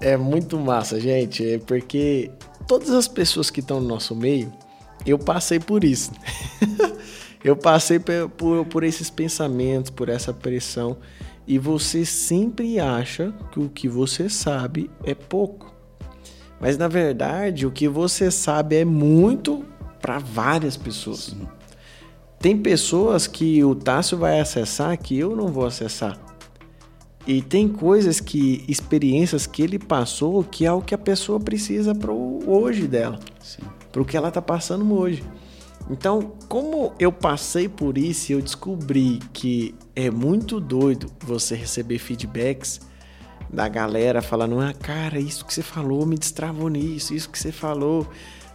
Speaker 1: É muito massa, gente, é porque todas as pessoas que estão no nosso meio, eu passei por isso. eu passei por, por esses pensamentos, por essa pressão e você sempre acha que o que você sabe é pouco. Mas na verdade, o que você sabe é muito para várias pessoas. Sim. Tem pessoas que o Tássio vai acessar que eu não vou acessar. E tem coisas que, experiências que ele passou que é o que a pessoa precisa para o hoje dela. Para o que ela está passando hoje. Então, como eu passei por isso e eu descobri que é muito doido você receber feedbacks da galera falando: ah, cara, isso que você falou me destravou nisso, isso que você falou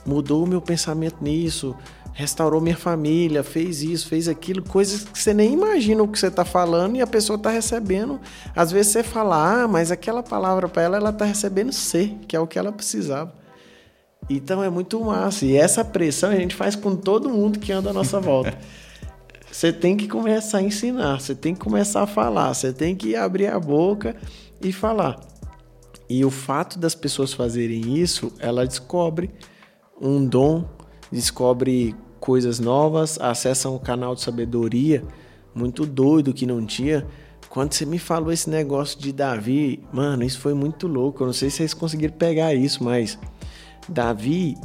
Speaker 1: mudou o meu pensamento nisso, restaurou minha família, fez isso, fez aquilo, coisas que você nem imagina o que você está falando e a pessoa está recebendo. Às vezes você fala, ah, mas aquela palavra para ela, ela está recebendo C, que é o que ela precisava. Então é muito massa. E essa pressão a gente faz com todo mundo que anda à nossa volta. Você tem que começar a ensinar, você tem que começar a falar, você tem que abrir a boca e falar. E o fato das pessoas fazerem isso, ela descobre um dom, descobre coisas novas, acessa um canal de sabedoria muito doido que não tinha. Quando você me falou esse negócio de Davi, mano, isso foi muito louco. Eu não sei se vocês conseguiram pegar isso, mas Davi,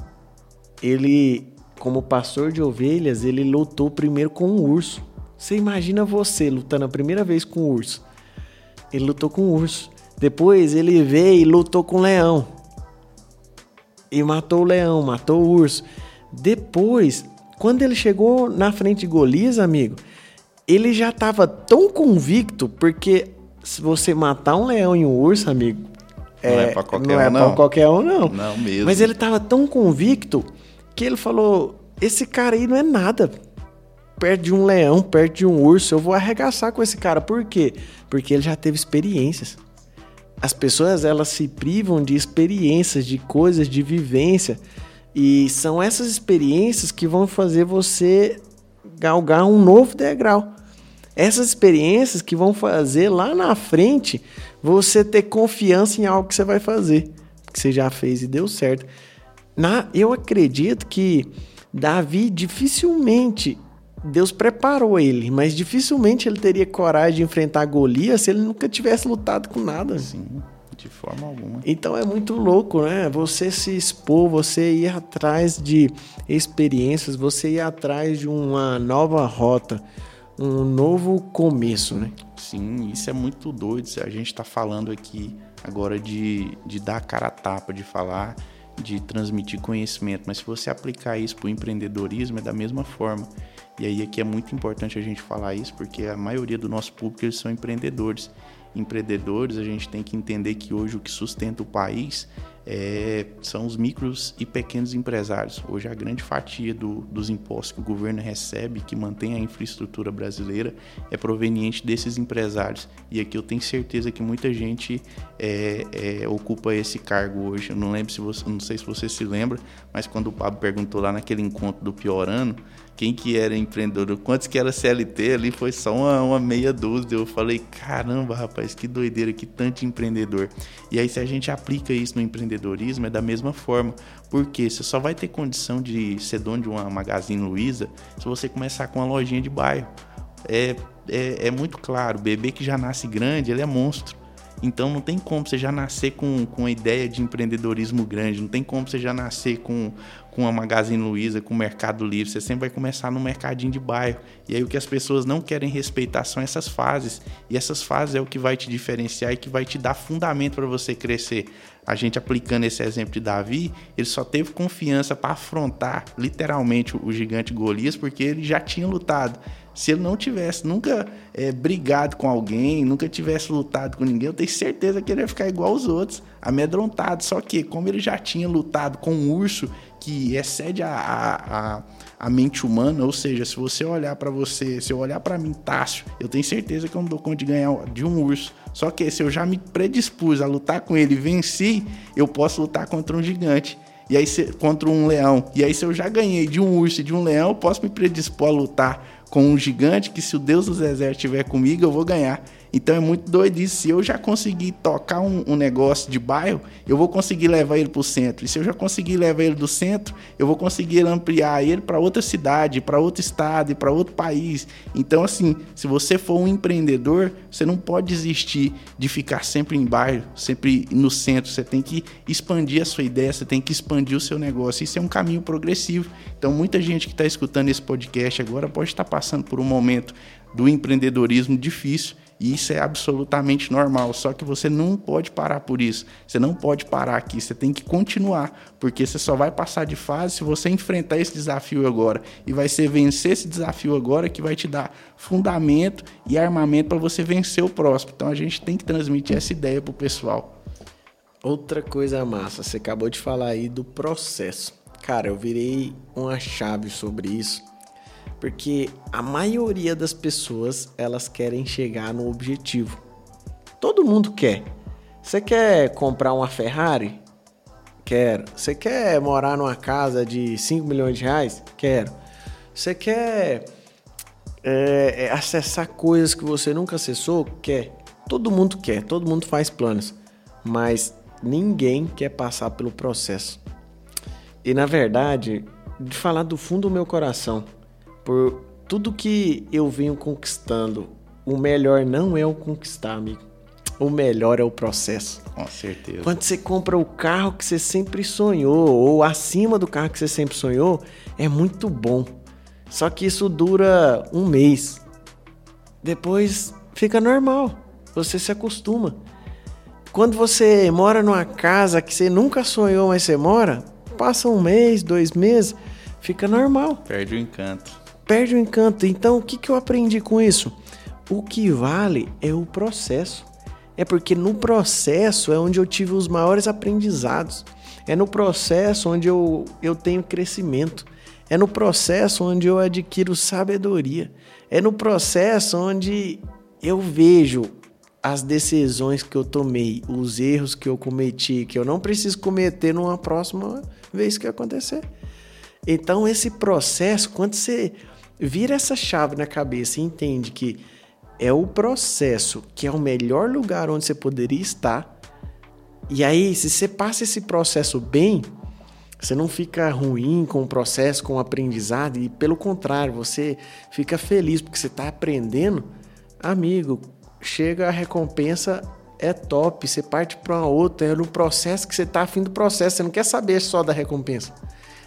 Speaker 1: ele, como pastor de ovelhas, ele lutou primeiro com um urso. Você imagina você lutando a primeira vez com um urso. Ele lutou com um urso. Depois ele veio e lutou com um leão. E matou o leão, matou o urso. Depois, quando ele chegou na frente de Golias, amigo, ele já estava tão convicto, porque se você matar um leão e um urso, amigo,
Speaker 2: não é, é para qualquer
Speaker 1: não
Speaker 2: um,
Speaker 1: é
Speaker 2: não.
Speaker 1: Pra qualquer um, não.
Speaker 2: Não mesmo.
Speaker 1: Mas ele estava tão convicto que ele falou: esse cara aí não é nada. Perto de um leão, perto de um urso, eu vou arregaçar com esse cara. Por quê? Porque ele já teve experiências. As pessoas elas se privam de experiências, de coisas, de vivência. E são essas experiências que vão fazer você galgar um novo degrau. Essas experiências que vão fazer lá na frente você ter confiança em algo que você vai fazer, que você já fez e deu certo. Na, eu acredito que Davi dificilmente Deus preparou ele, mas dificilmente ele teria coragem de enfrentar Golias se ele nunca tivesse lutado com nada.
Speaker 2: Sim, de forma alguma.
Speaker 1: Então é muito louco, né? Você se expor, você ir atrás de experiências, você ir atrás de uma nova rota, um novo começo, né?
Speaker 2: Sim, isso é muito doido. A gente está falando aqui agora de, de dar a cara a tapa, de falar, de transmitir conhecimento, mas se você aplicar isso para o empreendedorismo, é da mesma forma. E aí aqui é muito importante a gente falar isso, porque a maioria do nosso público eles são empreendedores. Empreendedores, a gente tem que entender que hoje o que sustenta o país é, são os micros e pequenos empresários. Hoje a grande fatia do, dos impostos que o governo recebe, que mantém a infraestrutura brasileira, é proveniente desses empresários. E aqui eu tenho certeza que muita gente é, é, ocupa esse cargo hoje. Eu não lembro se você, não sei se você se lembra, mas quando o Pablo perguntou lá naquele encontro do pior ano, quem que era empreendedor, quantos que era CLT ali, foi só uma, uma meia dúzia. Eu falei, caramba, rapaz, que doideira, que tanto empreendedor. E aí, se a gente aplica isso no empreendedorismo, é da mesma forma. Porque você só vai ter condição de ser dono de uma Magazine Luiza se você começar com uma lojinha de bairro. É, é, é muito claro, bebê que já nasce grande, ele é monstro. Então não tem como você já nascer com, com a ideia de empreendedorismo grande, não tem como você já nascer com, com a Magazine Luiza, com o Mercado Livre. Você sempre vai começar no mercadinho de bairro. E aí o que as pessoas não querem respeitar são essas fases. E essas fases é o que vai te diferenciar e que vai te dar fundamento para você crescer. A gente aplicando esse exemplo de Davi, ele só teve confiança para afrontar literalmente o gigante Golias porque ele já tinha lutado. Se ele não tivesse nunca é, brigado com alguém, nunca tivesse lutado com ninguém, eu tenho certeza que ele ia ficar igual aos outros, amedrontado. Só que, como ele já tinha lutado com um urso que excede a, a, a, a mente humana, ou seja, se você olhar para você, se eu olhar para mim, Tássio, eu tenho certeza que eu não dou conta de ganhar de um urso. Só que se eu já me predispus a lutar com ele e venci, eu posso lutar contra um gigante. E aí, se, contra um leão. E aí, se eu já ganhei de um urso e de um leão, eu posso me predispor a lutar com um gigante que se o Deus dos exércitos estiver comigo, eu vou ganhar. Então é muito doido isso. Se eu já conseguir tocar um, um negócio de bairro, eu vou conseguir levar ele para o centro. E se eu já conseguir levar ele do centro, eu vou conseguir ampliar ele para outra cidade, para outro estado e para outro país. Então, assim, se você for um empreendedor, você não pode desistir de ficar sempre em bairro, sempre no centro. Você tem que expandir a sua ideia, você tem que expandir o seu negócio. Isso é um caminho progressivo. Então, muita gente que está escutando esse podcast agora pode estar passando por um momento do empreendedorismo difícil e isso é absolutamente normal. Só que você não pode parar por isso. Você não pode parar aqui. Você tem que continuar. Porque você só vai passar de fase se você enfrentar esse desafio agora. E vai ser vencer esse desafio agora que vai te dar fundamento e armamento para você vencer o próximo. Então a gente tem que transmitir essa ideia para o pessoal.
Speaker 1: Outra coisa massa, você acabou de falar aí do processo. Cara, eu virei uma chave sobre isso porque a maioria das pessoas, elas querem chegar no objetivo. Todo mundo quer. Você quer comprar uma Ferrari? Quero. Você quer morar numa casa de 5 milhões de reais? Quero. Você quer é, acessar coisas que você nunca acessou? Quer. Todo mundo quer, todo mundo faz planos, mas ninguém quer passar pelo processo. E na verdade, de falar do fundo do meu coração, por tudo que eu venho conquistando, o melhor não é o conquistar, amigo. O melhor é o processo.
Speaker 2: Com certeza.
Speaker 1: Quando você compra o carro que você sempre sonhou, ou acima do carro que você sempre sonhou, é muito bom. Só que isso dura um mês. Depois fica normal. Você se acostuma. Quando você mora numa casa que você nunca sonhou, mas você mora, passa um mês, dois meses, fica normal.
Speaker 2: Perde o encanto.
Speaker 1: Perde o encanto. Então, o que, que eu aprendi com isso? O que vale é o processo. É porque no processo é onde eu tive os maiores aprendizados. É no processo onde eu, eu tenho crescimento. É no processo onde eu adquiro sabedoria. É no processo onde eu vejo as decisões que eu tomei, os erros que eu cometi, que eu não preciso cometer numa próxima vez que acontecer. Então, esse processo, quando você vira essa chave na cabeça e entende que é o processo que é o melhor lugar onde você poderia estar, e aí, se você passa esse processo bem, você não fica ruim com o processo, com o aprendizado, e pelo contrário, você fica feliz porque você está aprendendo. Amigo, chega a recompensa é top, você parte para uma outra, é no processo que você está afim do processo, você não quer saber só da recompensa.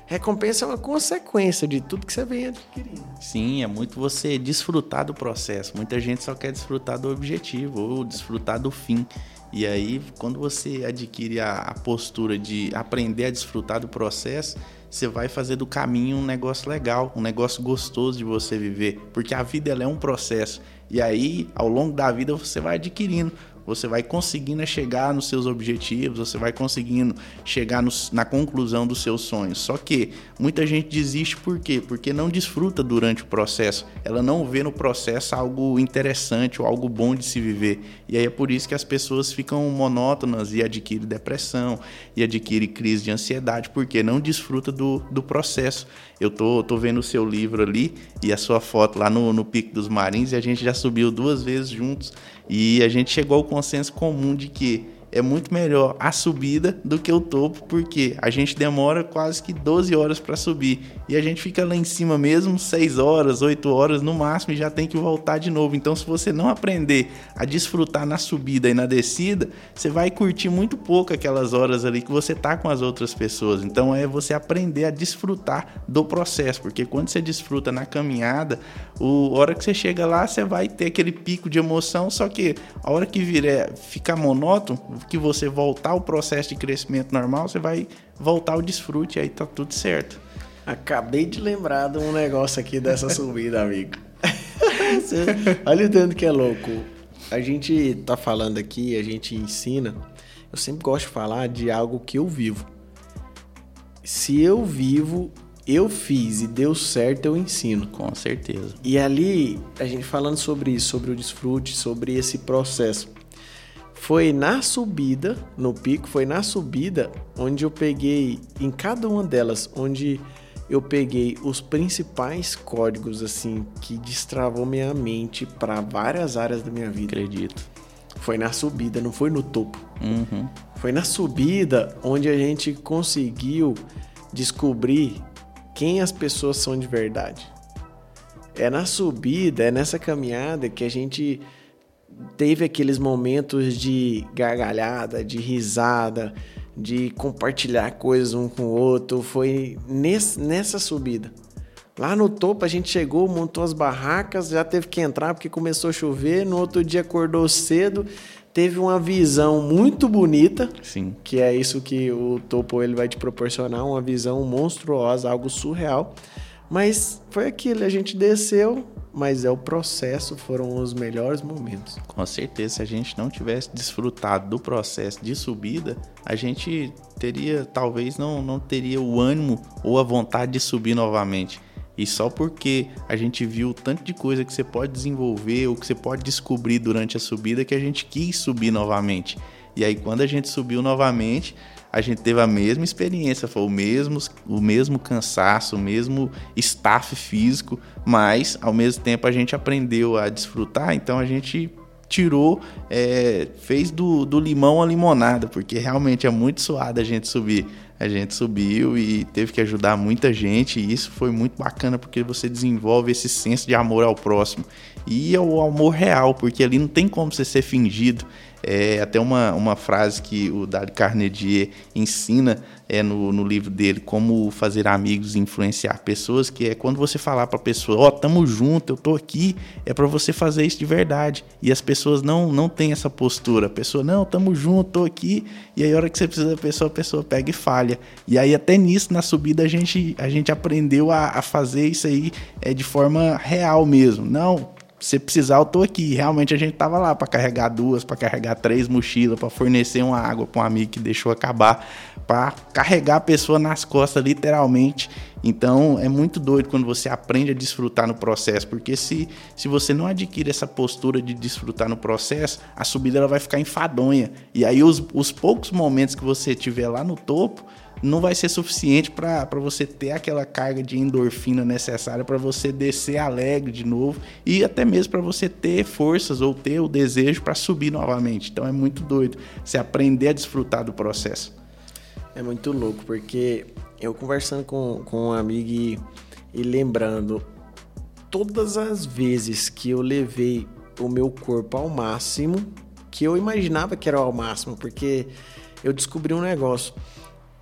Speaker 1: Recompensa é uma consequência de tudo que você vem adquirindo.
Speaker 2: Sim, é muito você desfrutar do processo. Muita gente só quer desfrutar do objetivo ou desfrutar do fim. E aí, quando você adquire a, a postura de aprender a desfrutar do processo, você vai fazer do caminho um negócio legal, um negócio gostoso de você viver, porque a vida ela é um processo. E aí, ao longo da vida, você vai adquirindo você vai conseguindo chegar nos seus objetivos, você vai conseguindo chegar na conclusão dos seus sonhos. Só que muita gente desiste por quê? Porque não desfruta durante o processo. Ela não vê no processo algo interessante ou algo bom de se viver. E aí é por isso que as pessoas ficam monótonas e adquirem depressão e adquirem crise de ansiedade, porque não desfruta do, do processo. Eu tô, tô vendo o seu livro ali e a sua foto lá no, no Pico dos Marins e a gente já subiu duas vezes juntos e a gente chegou ao consenso comum de que é muito melhor a subida do que o topo, porque a gente demora quase que 12 horas para subir e a gente fica lá em cima mesmo 6 horas, 8 horas no máximo e já tem que voltar de novo. Então, se você não aprender a desfrutar na subida e na descida, você vai curtir muito pouco aquelas horas ali que você tá com as outras pessoas. Então, é você aprender a desfrutar do processo, porque quando você desfruta na caminhada, o hora que você chega lá, você vai ter aquele pico de emoção, só que a hora que vier ficar monótono, que você voltar ao processo de crescimento normal, você vai voltar ao desfrute, aí tá tudo certo.
Speaker 1: Acabei de lembrar de um negócio aqui dessa subida, amigo. Olha o tanto que é louco. A gente tá falando aqui, a gente ensina. Eu sempre gosto de falar de algo que eu vivo. Se eu vivo, eu fiz e deu certo, eu ensino.
Speaker 2: Com certeza.
Speaker 1: E ali, a gente falando sobre isso, sobre o desfrute, sobre esse processo. Foi na subida, no pico, foi na subida onde eu peguei, em cada uma delas, onde eu peguei os principais códigos, assim, que destravou minha mente para várias áreas da minha vida.
Speaker 2: Acredito.
Speaker 1: Foi na subida, não foi no topo.
Speaker 2: Uhum.
Speaker 1: Foi na subida onde a gente conseguiu descobrir quem as pessoas são de verdade. É na subida, é nessa caminhada que a gente teve aqueles momentos de gargalhada, de risada, de compartilhar coisas um com o outro. Foi nesse, nessa subida. Lá no topo a gente chegou, montou as barracas, já teve que entrar porque começou a chover. No outro dia acordou cedo, teve uma visão muito bonita.
Speaker 2: Sim.
Speaker 1: Que é isso que o topo ele vai te proporcionar, uma visão monstruosa, algo surreal. Mas foi aquilo, a gente desceu, mas é o processo, foram os melhores momentos.
Speaker 2: Com certeza, se a gente não tivesse desfrutado do processo de subida, a gente teria, talvez não, não teria o ânimo ou a vontade de subir novamente. E só porque a gente viu tanto de coisa que você pode desenvolver ou que você pode descobrir durante a subida que a gente quis subir novamente. E aí quando a gente subiu novamente, a gente teve a mesma experiência, foi o mesmo, o mesmo cansaço, o mesmo staff físico, mas ao mesmo tempo a gente aprendeu a desfrutar, então a gente tirou, é, fez do, do limão a limonada, porque realmente é muito suado a gente subir. A gente subiu e teve que ajudar muita gente, e isso foi muito bacana porque você desenvolve esse senso de amor ao próximo. E é o amor real, porque ali não tem como você ser fingido. É até uma, uma frase que o Dale Carnegie ensina é, no, no livro dele, Como Fazer Amigos e Influenciar Pessoas, que é quando você falar para a pessoa, ó, oh, tamo junto, eu tô aqui, é para você fazer isso de verdade. E as pessoas não, não têm essa postura. A pessoa, não, tamo junto, tô aqui. E aí, a hora que você precisa da pessoa, a pessoa pega e falha. E aí, até nisso, na subida, a gente, a gente aprendeu a, a fazer isso aí é, de forma real mesmo. Não, se precisar, eu tô aqui. Realmente a gente tava lá para carregar duas, para carregar três mochilas, para fornecer uma água para um amigo que deixou acabar, para carregar a pessoa nas costas, literalmente. Então é muito doido quando você aprende a desfrutar no processo, porque se, se você não adquire essa postura de desfrutar no processo, a subida ela vai ficar enfadonha. E aí os, os poucos momentos que você tiver lá no topo, não vai ser suficiente para você ter aquela carga de endorfina necessária para você descer alegre de novo e até mesmo para você ter forças ou ter o desejo para subir novamente. Então é muito doido você aprender a desfrutar do processo.
Speaker 1: É muito louco, porque eu conversando com, com um amigo e, e lembrando todas as vezes que eu levei o meu corpo ao máximo, que eu imaginava que era ao máximo, porque eu descobri um negócio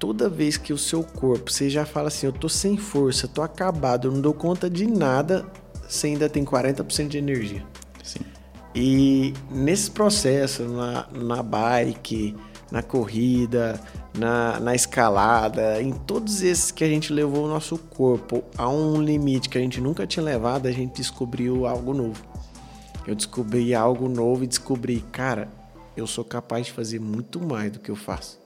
Speaker 1: toda vez que o seu corpo, você já fala assim, eu tô sem força, tô acabado, eu não dou conta de nada, você ainda tem 40% de energia.
Speaker 2: Sim.
Speaker 1: E nesse processo, na, na bike, na corrida, na, na escalada, em todos esses que a gente levou o nosso corpo a um limite que a gente nunca tinha levado, a gente descobriu algo novo. Eu descobri algo novo e descobri, cara, eu sou capaz de fazer muito mais do que eu faço.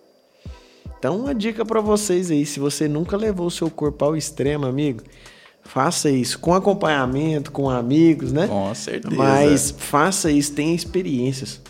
Speaker 1: Então, uma dica para vocês aí, se você nunca levou o seu corpo ao extremo, amigo, faça isso com acompanhamento, com amigos, né?
Speaker 2: Com certeza.
Speaker 1: Mas faça isso, tenha experiências.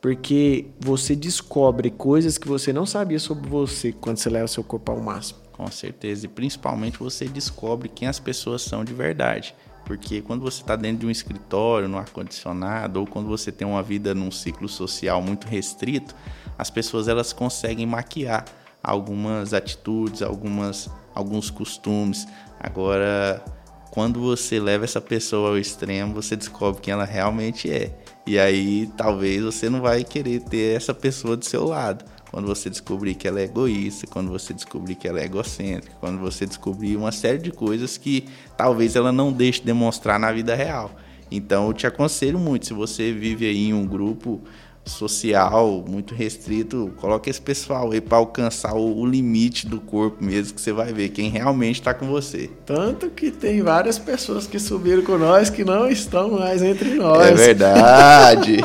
Speaker 1: Porque você descobre coisas que você não sabia sobre você quando você leva o seu corpo ao máximo.
Speaker 2: Com certeza. E principalmente você descobre quem as pessoas são de verdade. Porque quando você está dentro de um escritório, no ar-condicionado, ou quando você tem uma vida num ciclo social muito restrito, as pessoas elas conseguem maquiar algumas atitudes, algumas, alguns costumes. Agora, quando você leva essa pessoa ao extremo, você descobre quem ela realmente é. E aí, talvez você não vai querer ter essa pessoa do seu lado quando você descobrir que ela é egoísta, quando você descobrir que ela é egocêntrica, quando você descobrir uma série de coisas que talvez ela não deixe demonstrar na vida real. Então eu te aconselho muito, se você vive aí em um grupo social muito restrito, coloque esse pessoal aí para alcançar o, o, limite do corpo mesmo, que você vai ver quem realmente está com você.
Speaker 1: Tanto que tem várias pessoas que subiram com nós que não estão mais entre nós.
Speaker 2: É verdade.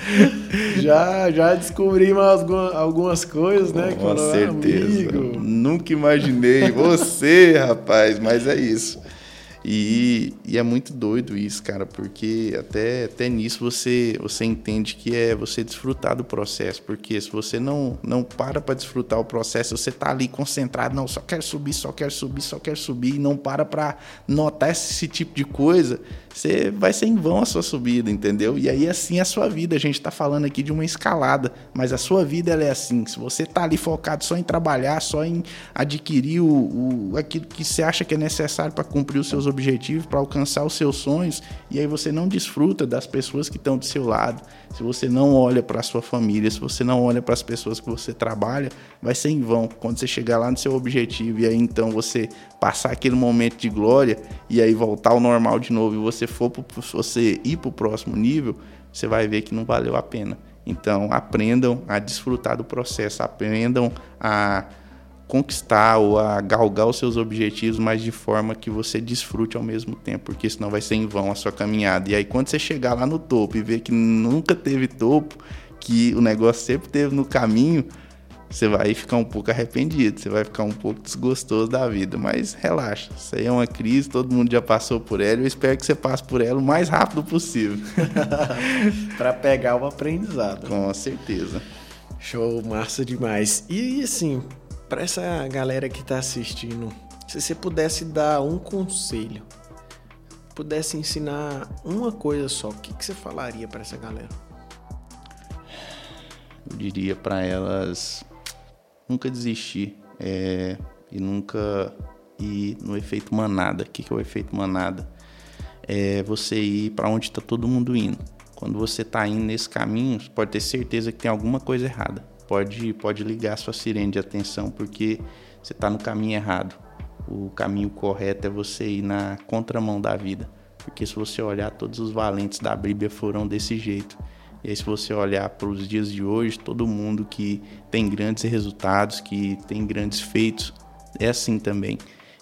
Speaker 1: já, já descobrimos algumas, algumas coisas, né?
Speaker 2: Com certeza. Amigo. Nunca imaginei você, rapaz, mas é isso. E, e, é muito doido isso, cara, porque até, até nisso você, você entende que é você desfrutar do processo. Porque se você não, não para para desfrutar o processo, você tá ali concentrado, não, só quero subir, só quero subir, só quero subir, e não para para notar esse tipo de coisa, você vai ser em vão a sua subida, entendeu? E aí assim é a sua vida. A gente está falando aqui de uma escalada, mas a sua vida ela é assim. Se você tá ali focado só em trabalhar, só em adquirir o, o aquilo que você acha que é necessário para cumprir os seus objetivos, para alcançar os seus sonhos, e aí você não desfruta das pessoas que estão do seu lado, se você não olha para a sua família, se você não olha para as pessoas que você trabalha, vai ser em vão. Quando você chegar lá no seu objetivo e aí então você passar aquele momento de glória e aí voltar ao normal de novo e você for pro, você ir para o próximo nível, você vai ver que não valeu a pena. Então aprendam a desfrutar do processo, aprendam a conquistar ou a galgar os seus objetivos, mas de forma que você desfrute ao mesmo tempo, porque senão vai ser em vão a sua caminhada. E aí quando você chegar lá no topo e ver que nunca teve topo, que o negócio sempre teve no caminho, você vai ficar um pouco arrependido, você vai ficar um pouco desgostoso da vida, mas relaxa, isso aí é uma crise, todo mundo já passou por ela, eu espero que você passe por ela o mais rápido possível.
Speaker 1: para pegar o aprendizado.
Speaker 2: Com certeza.
Speaker 1: Show, massa demais. E assim, para essa galera que está assistindo, se você pudesse dar um conselho pudesse ensinar uma coisa só, o que, que você falaria para essa galera?
Speaker 2: Eu diria para elas nunca desistir é, e nunca ir no efeito manada. O que, que é o efeito manada? É você ir para onde está todo mundo indo. Quando você está indo nesse caminho, pode ter certeza que tem alguma coisa errada. Pode, pode ligar sua sirene de atenção porque você está no caminho errado. O caminho correto é você ir na contramão da vida. Porque se você olhar, todos os valentes da Bíblia foram desse jeito. E aí, se você olhar para os dias de hoje, todo mundo que tem grandes resultados, que tem grandes feitos, é assim também.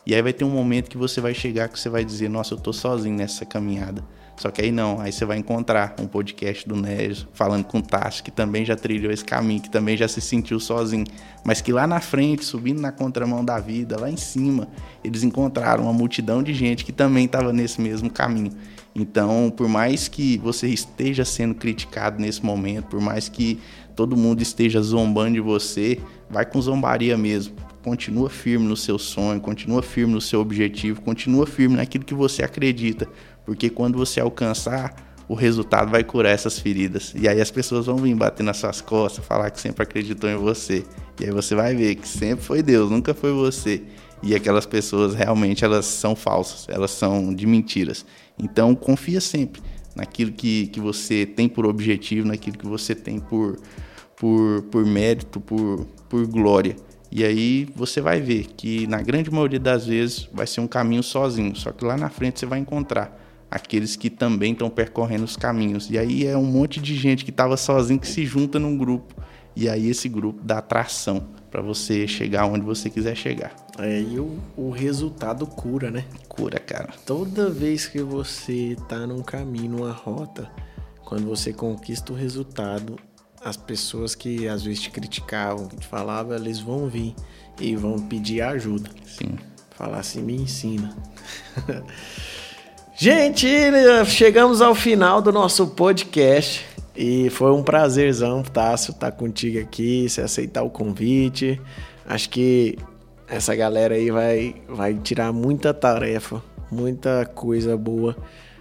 Speaker 2: E aí vai ter um momento que você vai chegar que você vai dizer, nossa, eu estou sozinho nessa caminhada. Só que aí não, aí você vai encontrar um podcast do Nérgio falando com o Tassi, que também já trilhou esse caminho, que também já se sentiu sozinho, mas que lá na frente, subindo na contramão da vida, lá em cima, eles encontraram uma multidão de gente que também estava nesse mesmo caminho. Então, por mais que você esteja sendo criticado nesse momento, por mais que todo mundo esteja zombando de você, vai com zombaria mesmo. Continua firme no seu sonho, continua firme no seu objetivo, continua firme naquilo que você acredita, porque quando você alcançar, o resultado vai curar essas feridas. E aí as pessoas vão vir bater nas suas costas, falar que sempre acreditou em você. E aí você vai ver que sempre foi Deus, nunca foi você. E aquelas pessoas realmente elas são falsas, elas são de mentiras. Então confia sempre naquilo que, que você tem por objetivo, naquilo que você tem por, por, por mérito, por, por glória. E aí você vai ver que na grande maioria das vezes vai ser um caminho sozinho, só que lá na frente você vai encontrar aqueles que também estão percorrendo os caminhos. E aí é um monte de gente que estava sozinho que se junta num grupo. E aí esse grupo dá atração para você chegar onde você quiser chegar.
Speaker 1: É, e o, o resultado cura, né?
Speaker 2: Cura, cara.
Speaker 1: Toda vez que você tá num caminho, numa rota, quando você conquista o resultado, as pessoas que às vezes te criticavam, que te falavam, eles vão vir e vão pedir ajuda.
Speaker 2: Sim.
Speaker 1: Falar assim, me ensina. Gente, chegamos ao final do nosso podcast e foi um prazerzão, Tássio, estar tá contigo aqui, se aceitar o convite. Acho que essa galera aí vai, vai tirar muita tarefa, muita coisa boa,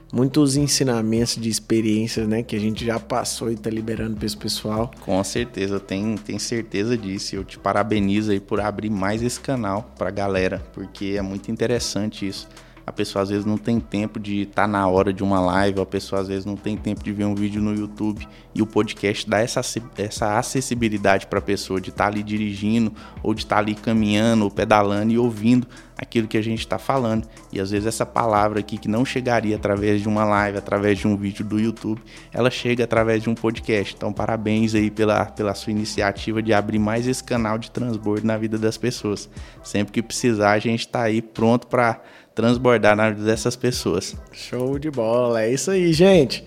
Speaker 1: muitos ensinamentos de experiências, né, que a gente já passou e tá liberando para esse pessoal.
Speaker 2: Com certeza, tem, tem certeza disso. Eu te parabenizo aí por abrir mais esse canal para a galera, porque é muito interessante isso a pessoa às vezes não tem tempo de estar tá na hora de uma live, a pessoa às vezes não tem tempo de ver um vídeo no YouTube e o podcast dá essa, essa acessibilidade para a pessoa de estar tá ali dirigindo ou de estar tá ali caminhando ou pedalando e ouvindo aquilo que a gente está falando. E às vezes essa palavra aqui que não chegaria através de uma live, através de um vídeo do YouTube, ela chega através de um podcast. Então parabéns aí pela, pela sua iniciativa de abrir mais esse canal de transbordo na vida das pessoas. Sempre que precisar, a gente está aí pronto para transbordar na vida dessas pessoas.
Speaker 1: Show de bola, é isso aí, gente.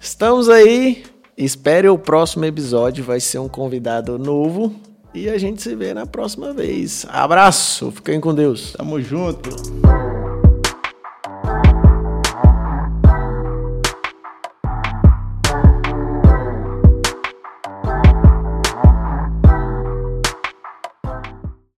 Speaker 1: Estamos aí. Espere o próximo episódio, vai ser um convidado novo e a gente se vê na próxima vez. Abraço, fiquem com Deus.
Speaker 2: Tamo junto.